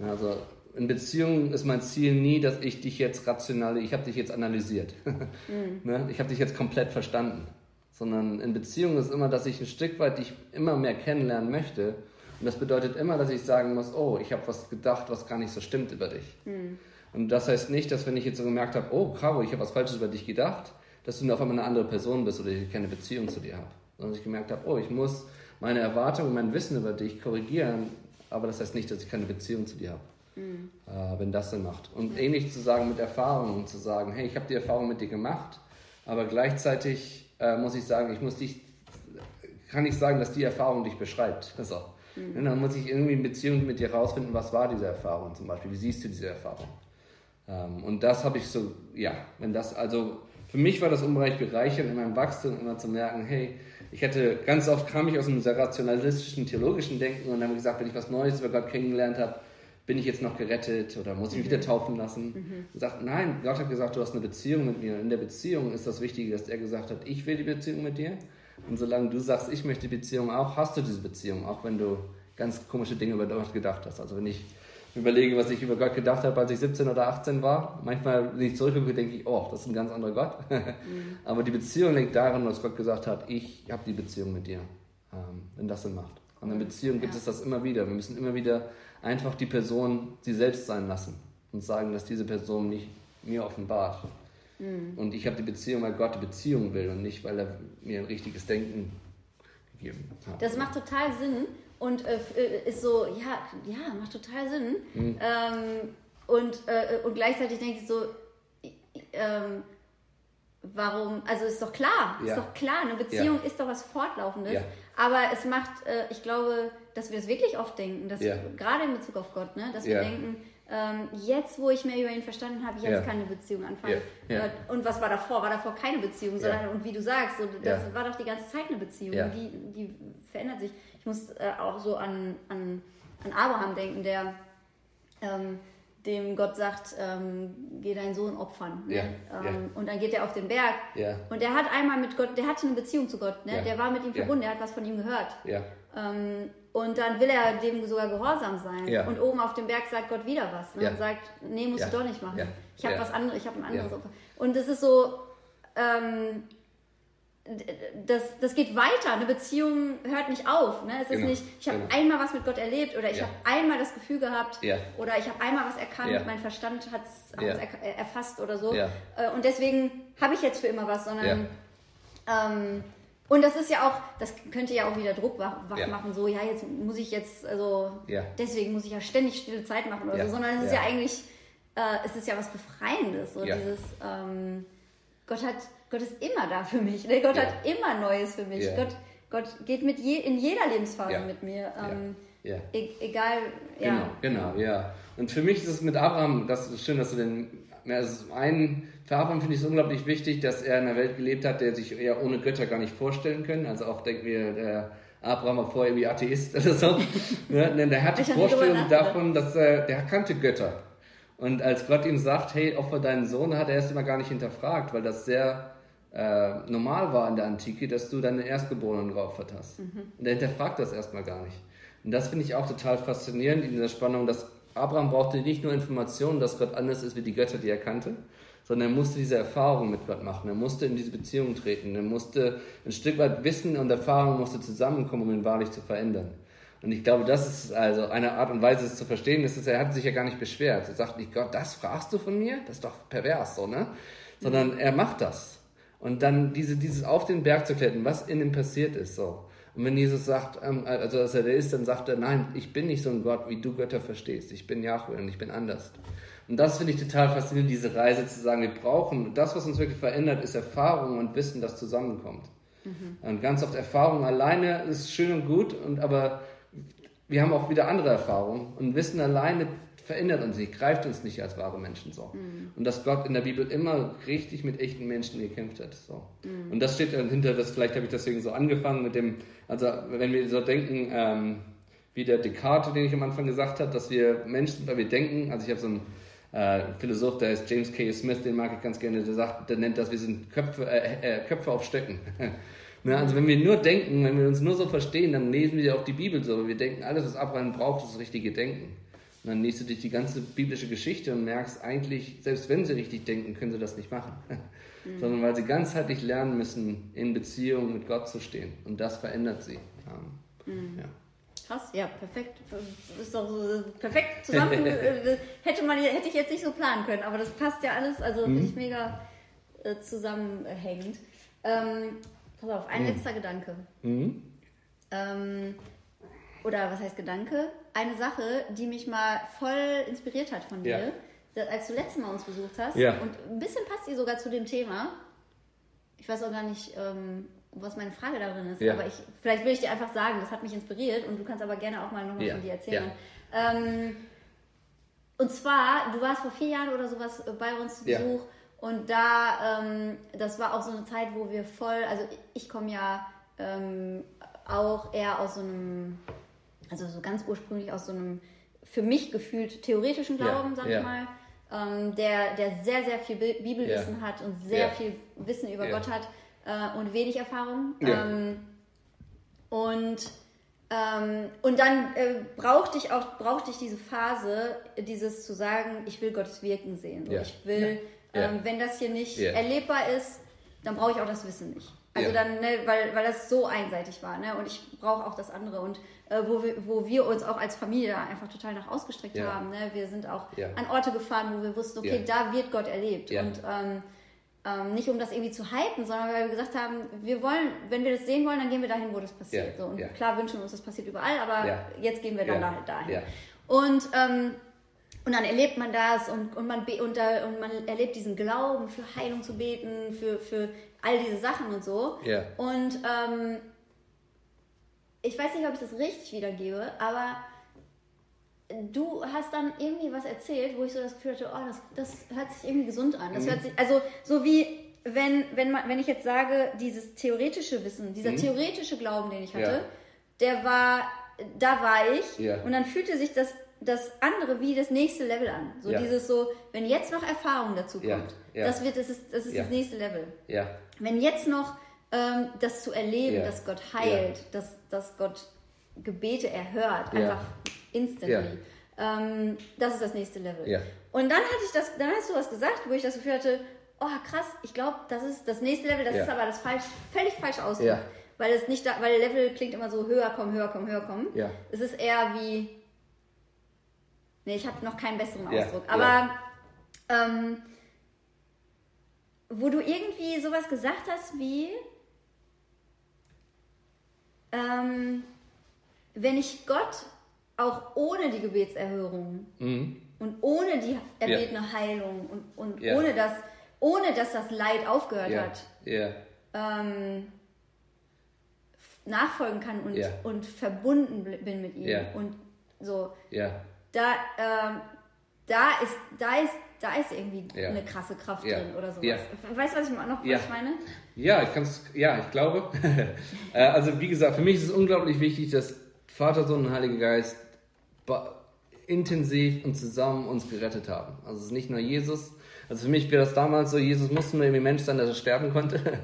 Also in Beziehungen ist mein Ziel nie, dass ich dich jetzt rational, ich habe dich jetzt analysiert. Mhm. ne? Ich habe dich jetzt komplett verstanden. Sondern in Beziehungen ist immer, dass ich ein Stück weit dich immer mehr kennenlernen möchte. Und das bedeutet immer, dass ich sagen muss, oh, ich habe was gedacht, was gar nicht so stimmt über dich. Mhm. Und das heißt nicht, dass wenn ich jetzt so gemerkt habe, oh, Caro, ich habe was Falsches über dich gedacht, dass du auf einmal eine andere Person bist oder ich keine Beziehung zu dir habe. Sondern ich gemerkt habe, oh, ich muss meine Erwartungen, mein Wissen über dich korrigieren, aber das heißt nicht, dass ich keine Beziehung zu dir habe. Mhm. Äh, wenn das Sinn macht. Und ähnlich zu sagen mit Erfahrungen, zu sagen, hey, ich habe die Erfahrung mit dir gemacht, aber gleichzeitig äh, muss ich sagen, ich muss dich, kann ich sagen, dass die Erfahrung dich beschreibt. So. Mhm. Dann muss ich irgendwie in Beziehung mit dir rausfinden, was war diese Erfahrung zum Beispiel, wie siehst du diese Erfahrung? Ähm, und das habe ich so, ja, wenn das, also für mich war das unbereich bereichernd in meinem Wachstum immer zu merken, hey, ich hätte, ganz oft kam ich aus einem sehr rationalistischen, theologischen Denken und habe gesagt, wenn ich was Neues über Gott kennengelernt habe, bin ich jetzt noch gerettet oder muss ich mich wieder taufen lassen? Mhm. Sagt, nein, Gott hat gesagt, du hast eine Beziehung mit mir. Und in der Beziehung ist das Wichtige, dass er gesagt hat, ich will die Beziehung mit dir. Und solange du sagst, ich möchte die Beziehung auch, hast du diese Beziehung, auch wenn du ganz komische Dinge über Gott gedacht hast. Also wenn ich überlege, was ich über Gott gedacht habe, als ich 17 oder 18 war. Manchmal, wenn ich zurückgucke, denke ich, oh, das ist ein ganz anderer Gott. Mhm. Aber die Beziehung liegt darin, dass Gott gesagt hat, ich habe die Beziehung mit dir, ähm, wenn das Sinn macht. Und in Beziehung gibt ja. es das immer wieder. Wir müssen immer wieder einfach die Person sie selbst sein lassen und sagen, dass diese Person nicht mir offenbart. Mhm. Und ich habe die Beziehung, weil Gott die Beziehung will und nicht, weil er mir ein richtiges Denken gegeben hat. Das macht total Sinn und äh, äh, ist so, ja, ja, macht total Sinn. Mhm. Ähm, und, äh, und gleichzeitig denke ich so, ähm, warum, also ist doch klar, ja. ist doch klar, eine Beziehung ja. ist doch was Fortlaufendes. Ja. Aber es macht, äh, ich glaube, dass wir es wirklich oft denken, dass gerade in Bezug auf Gott, ne, dass wir denken, ähm, jetzt, wo ich mehr über ihn verstanden habe, jetzt kann eine Beziehung anfangen. Und was war davor? War davor keine Beziehung, sondern, und wie du sagst, so, das war doch die ganze Zeit eine Beziehung. Die, die verändert sich. Ich muss äh, auch so an, an, an Abraham denken, der ähm, dem Gott sagt, ähm, geh deinen Sohn opfern. Ne? Ja, Ähm, ja. Und dann geht er auf den Berg. Ja. Und der hat einmal mit Gott, der hatte eine Beziehung zu Gott, ne? Der war mit ihm verbunden, der hat was von ihm gehört. Ähm, und dann will er dem sogar gehorsam sein. Und oben auf dem Berg sagt Gott wieder was. Ne? Und sagt, nee, musst du doch nicht machen. Ich habe was anderes, ich habe ein anderes. Opfer. Und es ist so, ähm, das, das geht weiter. Eine Beziehung hört nicht auf. Ne? Es ist Genau. nicht, ich habe Genau. einmal was mit Gott erlebt oder ich Ja. habe einmal das Gefühl gehabt Ja. oder ich habe einmal was erkannt, Ja. mein Verstand hat es Ja. erfasst oder so. Äh, Und deswegen habe ich jetzt für immer was, sondern ähm, und das ist ja auch, das könnte ja auch wieder Druck wach, machen, so, ja, jetzt muss ich jetzt, also, deswegen muss ich ja ständig stille Zeit machen oder so, sondern es ist ja, eigentlich, äh, es ist ja was Befreiendes, so dieses, ähm, Gott hat, Gott ist immer da für mich, ne? Gott Ja. hat immer Neues für mich, Ja. Gott, Gott geht mit je, in jeder Lebensphase Ja. mit mir, ähm, Ja. e egal, ja. Genau, genau, ja. Und für mich ist es mit Abraham, das ist schön, dass du den, ja, es ist ein, für Abraham finde ich es unglaublich wichtig, dass er in einer Welt gelebt hat, der sich eher ohne Götter gar nicht vorstellen können. Also oft denken wir, der Abraham war vorher irgendwie Atheist oder so. ne? Denn der hatte Ich Vorstellungen davon, dass er, der kannte Götter. Und als Gott ihm sagt, hey, opfer deinen Sohn, hat er erst immer gar nicht hinterfragt, weil das sehr äh, normal war in der Antike, dass du deine Erstgeborenen geopfert hast. Und er hinterfragt das erstmal gar nicht. Und das finde ich auch total faszinierend in dieser Spannung, dass Abraham brauchte nicht nur Informationen, dass Gott anders ist wie die Götter, die er kannte, sondern er musste diese Erfahrung mit Gott machen. Er musste in diese Beziehung treten. Er musste ein Stück weit Wissen und Erfahrung musste zusammenkommen, um ihn wahrlich zu verändern. Und ich glaube, das ist also eine Art und Weise, es zu verstehen, ist, dass er hat sich ja gar nicht beschwert. Er sagt nicht, Gott, das fragst du von mir? Das ist doch pervers, so, ne? Sondern er macht das. Und dann diese, dieses auf den Berg zu klettern, was in ihm passiert ist, so. Und wenn Jesus sagt, ähm, also dass er der ist, dann sagt er, nein, ich bin nicht so ein Gott, wie du Götter verstehst. Ich bin Yahweh und ich bin anders. Und das finde ich total faszinierend, diese Reise zu sagen, wir brauchen, das, was uns wirklich verändert, ist Erfahrung und Wissen, das zusammenkommt. Und ganz oft Erfahrung alleine ist schön und gut, und aber wir haben auch wieder andere Erfahrungen. Und Wissen alleine verändert uns nicht, greift uns nicht als wahre Menschen so. Und dass Gott in der Bibel immer richtig mit echten Menschen gekämpft hat. So. Und das steht dann hinter, das, vielleicht habe ich deswegen so angefangen mit dem, also wenn wir so denken, ähm, wie der Descartes, den ich am Anfang gesagt habe, dass wir Menschen weil wir denken, also ich habe so einen äh, Philosoph, der heißt James K. Smith, den mag ich ganz gerne, der sagt, der nennt das, wir sind Köpfe, äh, äh, Köpfe auf Stöcken. ne, also wenn wir nur denken, wenn wir uns nur so verstehen, dann lesen wir auch die Bibel so. Wir denken, alles, was Abraham braucht, ist das richtige Denken. Und dann liest du dich die ganze biblische Geschichte und merkst eigentlich, selbst wenn sie richtig denken, können sie das nicht machen. Sondern weil sie ganzheitlich lernen müssen, in Beziehung mit Gott zu stehen. Und das verändert sie. Ähm, ja. Krass, ja, perfekt. Ist doch so perfekt zusammen. äh, hätte, man, hätte ich jetzt nicht so planen können, aber das passt ja alles. Also finde ich mega äh, zusammenhängend. Ähm, pass auf, ein letzter Gedanke. Mhm. Ähm, oder was heißt Gedanke? Eine Sache, die mich mal voll inspiriert hat von dir, Ja. dass, als du letztes Mal uns besucht hast. Ja. Und ein bisschen passt die sogar zu dem Thema. Ich weiß auch gar nicht, ähm, was meine Frage darin ist, Ja. aber ich, vielleicht will ich dir einfach sagen, das hat mich inspiriert und du kannst aber gerne auch mal noch was Ja. von dir erzählen. Ähm, und zwar, du warst vor vier Jahren oder sowas bei uns zu. Besuch und da, ähm, das war auch so eine Zeit, wo wir voll, also ich komme ja ähm, auch eher aus so einem, also so ganz ursprünglich aus so einem, für mich gefühlt theoretischen Ja, Glauben, sag ja. ich mal, ähm, der, der sehr, sehr viel Bi- Bibelwissen hat und sehr Ja. viel Wissen über Ja. Gott hat äh, und wenig Erfahrung. Ja. Ähm, und ähm, und dann äh, brauchte ich auch brauchte ich diese Phase, dieses zu sagen, ich will Gottes Wirken sehen. Ja. Ich will, Ja. Ähm, wenn das hier nicht Ja. erlebbar ist, dann brauche ich auch das Wissen nicht. Also Ja. dann, ne, weil, weil das so einseitig war, ne? Und ich brauche auch das andere. Und äh, wo, wir, wo wir uns auch als Familie einfach total nach ausgestreckt haben. Ne? Wir sind auch an Orte gefahren, wo wir wussten, okay, da wird Gott erlebt. Und ähm, ähm, nicht um das irgendwie zu hypen, sondern weil wir gesagt haben, wir wollen, wenn wir das sehen wollen, dann gehen wir dahin, wo das passiert. Ja, So, und ja. klar wünschen wir uns, das passiert überall, aber Ja. jetzt gehen wir dann dahin. Und, ähm, und dann erlebt man das und, und, man, und, da, und man erlebt diesen Glauben, für Heilung zu beten, für, für all diese Sachen und so. Ja. Und ähm, ich weiß nicht, ob ich das richtig wiedergebe, aber du hast dann irgendwie was erzählt, wo ich so das Gefühl hatte, oh, das, das hört sich irgendwie gesund an. Das mhm. hört sich, also so wie wenn, wenn, man, wenn ich jetzt sage, dieses theoretische Wissen, dieser mhm. theoretische Glauben, den ich hatte, ja. der war, da war ich ja. und dann fühlte sich das, das andere wie das nächste Level an. So ja. dieses so, wenn jetzt noch Erfahrung dazu kommt, das wird, das ist, das, ist das nächste Level. Wenn jetzt noch ähm, das zu erleben, dass Gott heilt, dass, dass Gott Gebete erhört, einfach instantly. Ähm, das ist das nächste Level. Und dann hatte ich das, dann hast du was gesagt, wo ich das Gefühl hatte, oh krass, ich glaube, das ist das nächste Level, das ja. ist aber das falsch, völlig falsche Ausdruck. Ja. Weil es nicht da, weil Level klingt immer so höher kommen, höher kommen, höher kommen. Ja. Es ist eher wie. Nee, ich habe noch keinen besseren Ausdruck. Aber ähm, wo du irgendwie sowas gesagt hast wie. Ähm, wenn ich Gott auch ohne die Gebetserhörung mhm. und ohne die erbetene Heilung und, und ohne das ohne dass das Leid aufgehört yeah. hat. Ähm, nachfolgen kann und, und verbunden bin mit ihm. Und so. Da, ähm, da ist, da ist, da ist irgendwie eine krasse Kraft drin oder sowas. Weißt du, was ich noch was ich meine? Ja, ich kann's, ja, ich glaube. Äh, also wie gesagt, für mich ist es unglaublich wichtig, dass Vater, Sohn und Heiliger Geist intensiv und zusammen uns gerettet haben. Also es ist nicht nur Jesus, also für mich wäre das damals so, Jesus musste nur irgendwie Mensch sein, dass er sterben konnte.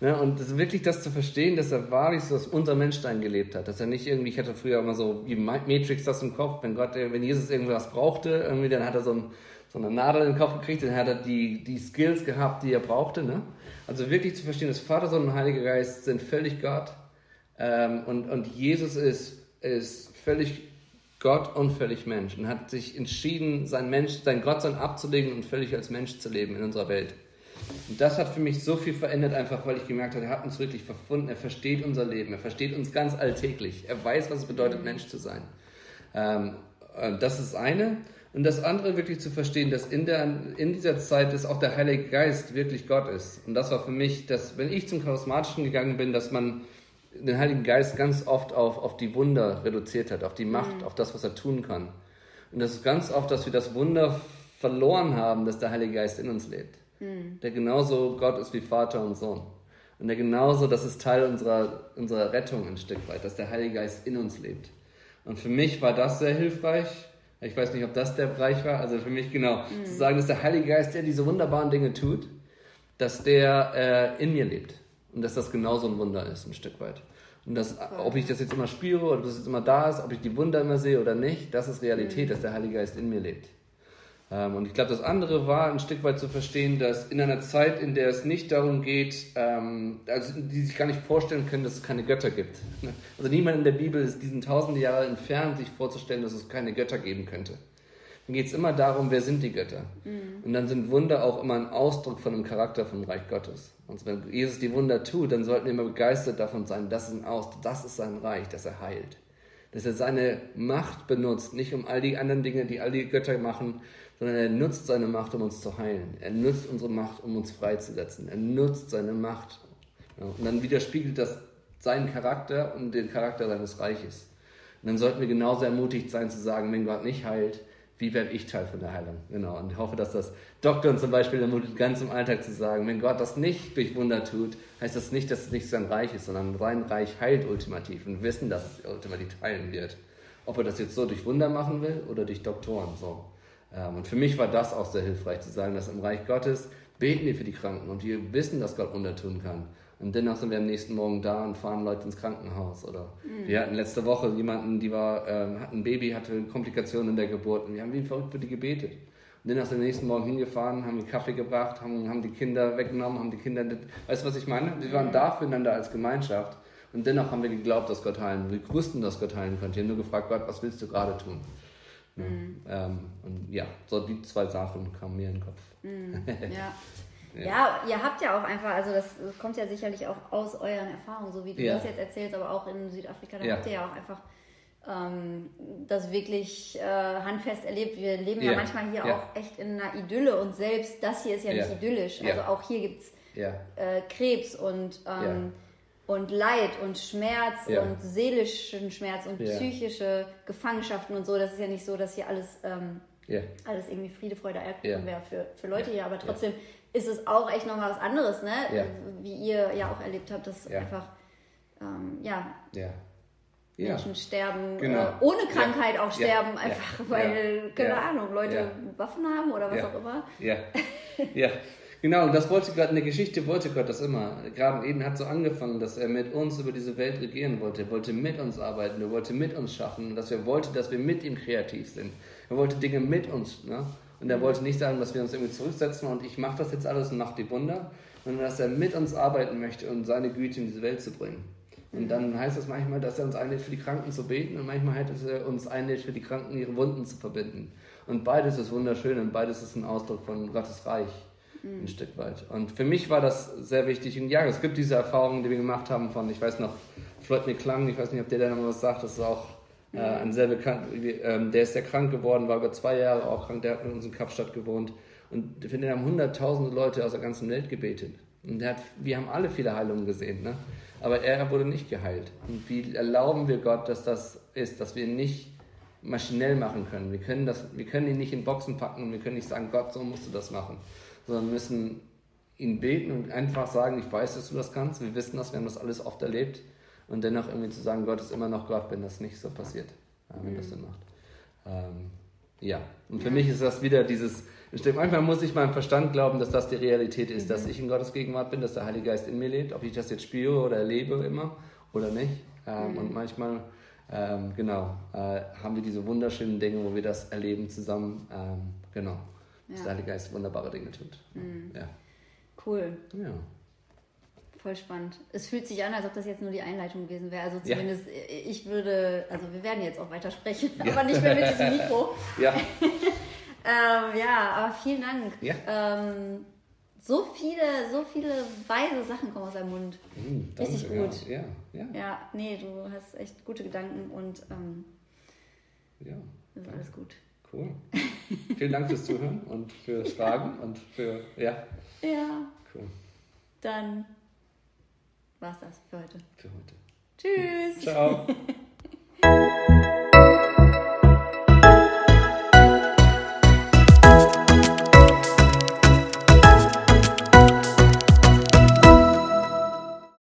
Ne? Und das, wirklich das zu verstehen, dass er wahrlich so, dass unser Menschsein gelebt hat. Dass er nicht irgendwie, ich hatte früher immer so wie Matrix das im Kopf, wenn Gott, wenn Jesus irgendwas brauchte, irgendwie, dann hat er so, ein, so eine Nadel in den Kopf gekriegt, dann hat er die, die Skills gehabt, die er brauchte. Ne? Also wirklich zu verstehen, dass Vater, Sohn und Heiliger Geist sind völlig Gott. Ähm, und, und Jesus ist, ist völlig Gott und völlig Mensch und hat sich entschieden, sein Mensch, sein Gottsein abzulegen und völlig als Mensch zu leben in unserer Welt. Und das hat für mich so viel verändert, einfach weil ich gemerkt habe, er hat uns wirklich verfunden, er versteht unser Leben, er versteht uns ganz alltäglich, er weiß, was es bedeutet, Mensch zu sein. Ähm, das ist das eine. Und das andere wirklich zu verstehen, dass in, der, in dieser Zeit dass auch der Heilige Geist wirklich Gott ist. Und das war für mich, dass wenn ich zum Charismatischen gegangen bin, dass man den Heiligen Geist ganz oft auf, auf die Wunder reduziert hat, auf die Macht, mhm. auf das, was er tun kann. Und das ist ganz oft, dass wir das Wunder verloren haben, dass der Heilige Geist in uns lebt. Mhm. Der genauso Gott ist wie Vater und Sohn. Und der genauso, das ist Teil unserer, unserer Rettung ein Stück weit, dass der Heilige Geist in uns lebt. Und für mich war das sehr hilfreich. Ich weiß nicht, ob das der Bereich war. Also für mich genau, mhm. zu sagen, dass der Heilige Geist, der diese wunderbaren Dinge tut, dass der äh, in mir lebt. Und dass das genauso ein Wunder ist, ein Stück weit. Und das, ob ich das jetzt immer spüre oder ob das jetzt immer da ist, ob ich die Wunder immer sehe oder nicht, das ist Realität, mhm. dass der Heilige Geist in mir lebt. Ähm, und ich glaube, das andere war ein Stück weit zu verstehen, dass in einer Zeit, in der es nicht darum geht, ähm, also die sich gar nicht vorstellen können, dass es keine Götter gibt. Also niemand in der Bibel ist diesen tausende Jahre entfernt, sich vorzustellen, dass es keine Götter geben könnte. Dann geht es immer darum, wer sind die Götter. Mhm. Und dann sind Wunder auch immer ein Ausdruck von dem Charakter vom Reich Gottes. Und wenn Jesus die Wunder tut, dann sollten wir immer begeistert davon sein, das ist ein Ausdruck, das ist sein Reich, dass er heilt. Dass er seine Macht benutzt, nicht um all die anderen Dinge, die all die Götter machen, sondern er nutzt seine Macht, um uns zu heilen. Er nutzt unsere Macht, um uns freizusetzen. Er nutzt seine Macht. und dann widerspiegelt das seinen Charakter und den Charakter seines Reiches. Und dann sollten wir genauso ermutigt sein zu sagen, wenn Gott nicht heilt, wie werde ich Teil von der Heilung? Genau. Und ich hoffe, dass das Doktoren zum Beispiel ermutigt, ganz im Alltag zu sagen, wenn Gott das nicht durch Wunder tut, heißt das nicht, dass es nicht sein Reich ist, sondern sein Reich heilt ultimativ und wissen, dass es ultimativ heilen wird. Ob er das jetzt so durch Wunder machen will oder durch Doktoren. So. Ähm, und für mich war das auch sehr hilfreich zu sagen, dass im Reich Gottes beten wir für die Kranken und wir wissen, dass Gott Wunder tun kann. Und dennoch sind wir am nächsten Morgen da und fahren Leute ins Krankenhaus. Oder mhm. wir hatten letzte Woche jemanden, die war, ähm, hat ein Baby, hatte Komplikationen in der Geburt und wir haben wie verrückt für die gebetet. Und dennoch sind wir am nächsten Morgen hingefahren, haben Kaffee gebracht, haben, haben die Kinder weggenommen, haben die Kinder, weißt du, was ich meine? Wir waren da füreinander als Gemeinschaft. Und dennoch haben wir geglaubt, dass Gott heilen will. Wir wussten, dass Gott heilen könnte. Wir haben nur gefragt, Gott, was willst du gerade tun? Mhm. Ähm, und ja, so die zwei Sachen kamen mir in den Kopf. Mhm. Ja. Ja. ja. ihr habt ja auch einfach, also das kommt ja sicherlich auch aus euren Erfahrungen, so wie du ja. das jetzt erzählst, aber auch in Südafrika, da ja. habt ihr ja auch einfach ähm, das wirklich äh, handfest erlebt. Wir leben ja, manchmal hier auch echt in einer Idylle und selbst das hier ist ja nicht idyllisch. Also auch hier gibt es äh, Krebs und ähm, und Leid und Schmerz Ja. und seelischen Schmerz und Ja. psychische Gefangenschaften und so. Das ist ja nicht so, dass hier alles, ähm, Ja. alles irgendwie Friede, Freude, Eierkuchen wäre für, für Leute hier. Aber trotzdem ist es auch echt nochmal was anderes, ne? Wie ihr ja auch erlebt habt, dass einfach, ähm, ja. Menschen sterben, Genau. äh, ohne. Krankheit auch sterben, einfach weil, keine. Ahnung, Leute. Waffen haben oder was auch immer. Ja, ja. Genau, und das wollte Gott, in der Geschichte wollte Gott das immer. Gerade eben hat so angefangen, dass er mit uns über diese Welt regieren wollte. Er wollte mit uns arbeiten, er wollte mit uns schaffen, dass er wollte, dass wir mit ihm kreativ sind. Er wollte Dinge mit uns. Ne? Und er wollte nicht sagen, dass wir uns irgendwie zurücksetzen und ich mache das jetzt alles und mache die Wunder, sondern dass er mit uns arbeiten möchte und seine Güte in diese Welt zu bringen. Und dann heißt es manchmal, dass er uns einlädt, für die Kranken zu beten und manchmal heißt es, er uns einlädt, für die Kranken ihre Wunden zu verbinden. Und beides ist wunderschön und beides ist ein Ausdruck von Gottes Reich ein Stück weit. Und für mich war das sehr wichtig. Und ja, es gibt diese Erfahrungen, die wir gemacht haben von, ich weiß noch, Floyd McClung, ich weiß nicht, ob der da noch was sagt, das ist auch äh, ein sehr bekannt, ähm, der ist sehr krank geworden, war über zwei Jahre auch krank, der hat in uns in Kapstadt gewohnt. Und für den haben hunderttausende Leute aus der ganzen Welt gebetet. Und hat, wir haben alle viele Heilungen gesehen, ne? aber er wurde nicht geheilt. Und wie erlauben wir Gott, dass das ist, dass wir ihn nicht maschinell machen können. Wir können, das, wir können ihn nicht in Boxen packen und wir können nicht sagen, Gott, so musst du das machen. Sondern müssen ihn beten und einfach sagen, ich weiß, dass du das kannst. Wir wissen das, wir haben das alles oft erlebt. Und dennoch irgendwie zu sagen, Gott ist immer noch Gott, wenn das nicht so passiert. Wenn das Sinn macht. Ähm, ja, und für mich ist das wieder dieses, ich denke, manchmal muss ich meinem Verstand glauben, dass das die Realität ist, dass ich in Gottes Gegenwart bin, dass der Heilige Geist in mir lebt, ob ich das jetzt spüre oder erlebe immer oder nicht. Ähm, Und manchmal, ähm, genau, äh, haben wir diese wunderschönen Dinge, wo wir das erleben zusammen. Ähm, genau, dass der Heilige Geist wunderbare Dinge tut. Ja. Cool, ja. voll spannend. Es fühlt sich an, als ob das jetzt nur die Einleitung gewesen wäre. Also Ja. zumindest, ich würde, also wir werden jetzt auch weiter sprechen, Ja. aber nicht mehr mit diesem Mikro. Ja, Ähm, ja, aber vielen Dank. Ja. Ähm, so viele, so viele weise Sachen kommen aus deinem Mund. Hm, Richtig danke, gut. Ja, ja, ja. Nee, du hast echt gute Gedanken und ähm, ja. das ist alles gut. Cool. Vielen Dank fürs Zuhören und fürs Fragen ja. und für. Ja. Ja. Cool. Dann war's das für heute. Für heute. Tschüss. Ciao.